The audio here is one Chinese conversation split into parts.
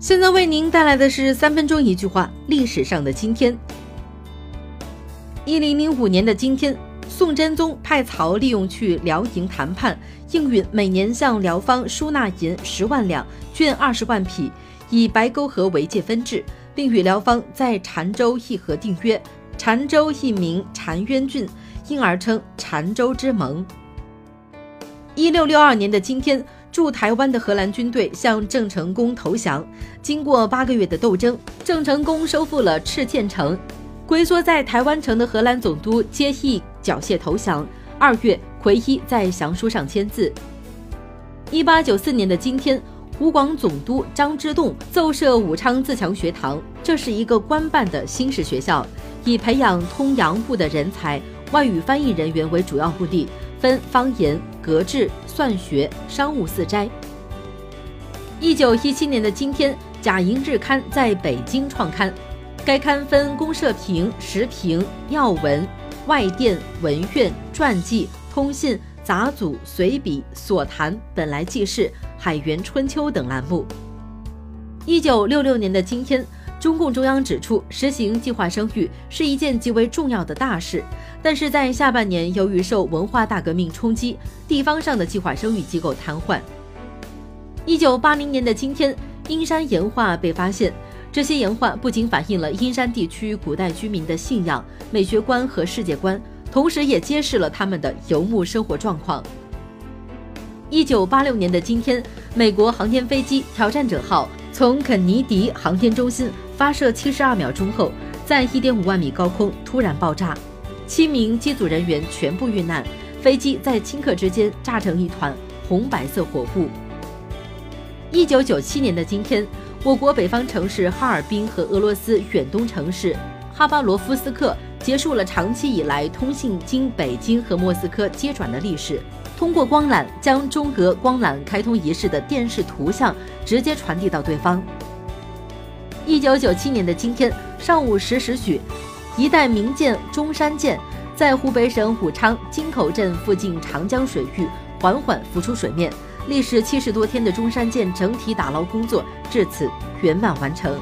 现在为您带来的是三分钟一句话：历史上的今天。一零零五年的今天，宋真宗派曹利用去辽营谈判，应允每年向辽方输纳银十万两、绢二十万匹，以白沟河为界分治，并与辽方在澶州议和定约。澶州一名澶渊郡，因而称澶州之盟。一六六二年的今天。驻台湾的荷兰军队向郑成功投降。经过八个月的斗争，郑成功收复了赤剑城。龟缩在台湾城的荷兰总督接替缴械投降。二月，奎一在降书上签字。一八九四年的今天，湖广总督张之洞奏设武昌自强学堂，这是一个官办的新式学校，以培养通洋务的人才、外语翻译人员为主要目的。分方言、格致、算学、商务四斋。一九一七年的今天，《甲寅日刊》在北京创刊。该刊分公社评、时评、要闻、外电、文苑、传记、通信、杂组、随笔、所谈、本来记事、海员春秋等栏目。一九六六年的今天。中共中央指出，实行计划生育是一件极为重要的大事，但是在下半年，由于受文化大革命冲击，地方上的计划生育机构瘫痪。一九八零年的今天，阴山岩画被发现，这些岩画不仅反映了阴山地区古代居民的信仰、美学观和世界观，同时也揭示了他们的游牧生活状况。一九八六年的今天，美国航天飞机挑战者号从肯尼迪航天中心。发射七十二秒钟后，在一点五万米高空突然爆炸，七名机组人员全部遇难，飞机在顷刻之间炸成一团红白色火雾。一九九七年的今天，我国北方城市哈尔滨和俄罗斯远东城市哈巴罗夫斯克结束了长期以来通信经北京和莫斯科接转的历史，通过光缆将中俄光缆开通仪式的电视图像直接传递到对方。一九九七年的今天上午十时许，一代名舰中山舰在湖北省武昌金口镇附近长江水域缓缓浮出水面。历时七十多天的中山舰整体打捞工作至此圆满完成。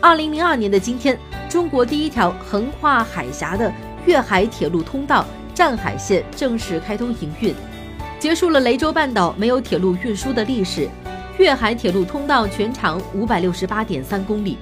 二零零二年的今天，中国第一条横跨海峡的粤海铁路通道湛海线正式开通营运，结束了雷州半岛没有铁路运输的历史。粤海铁路通道全长五百六十八点三公里。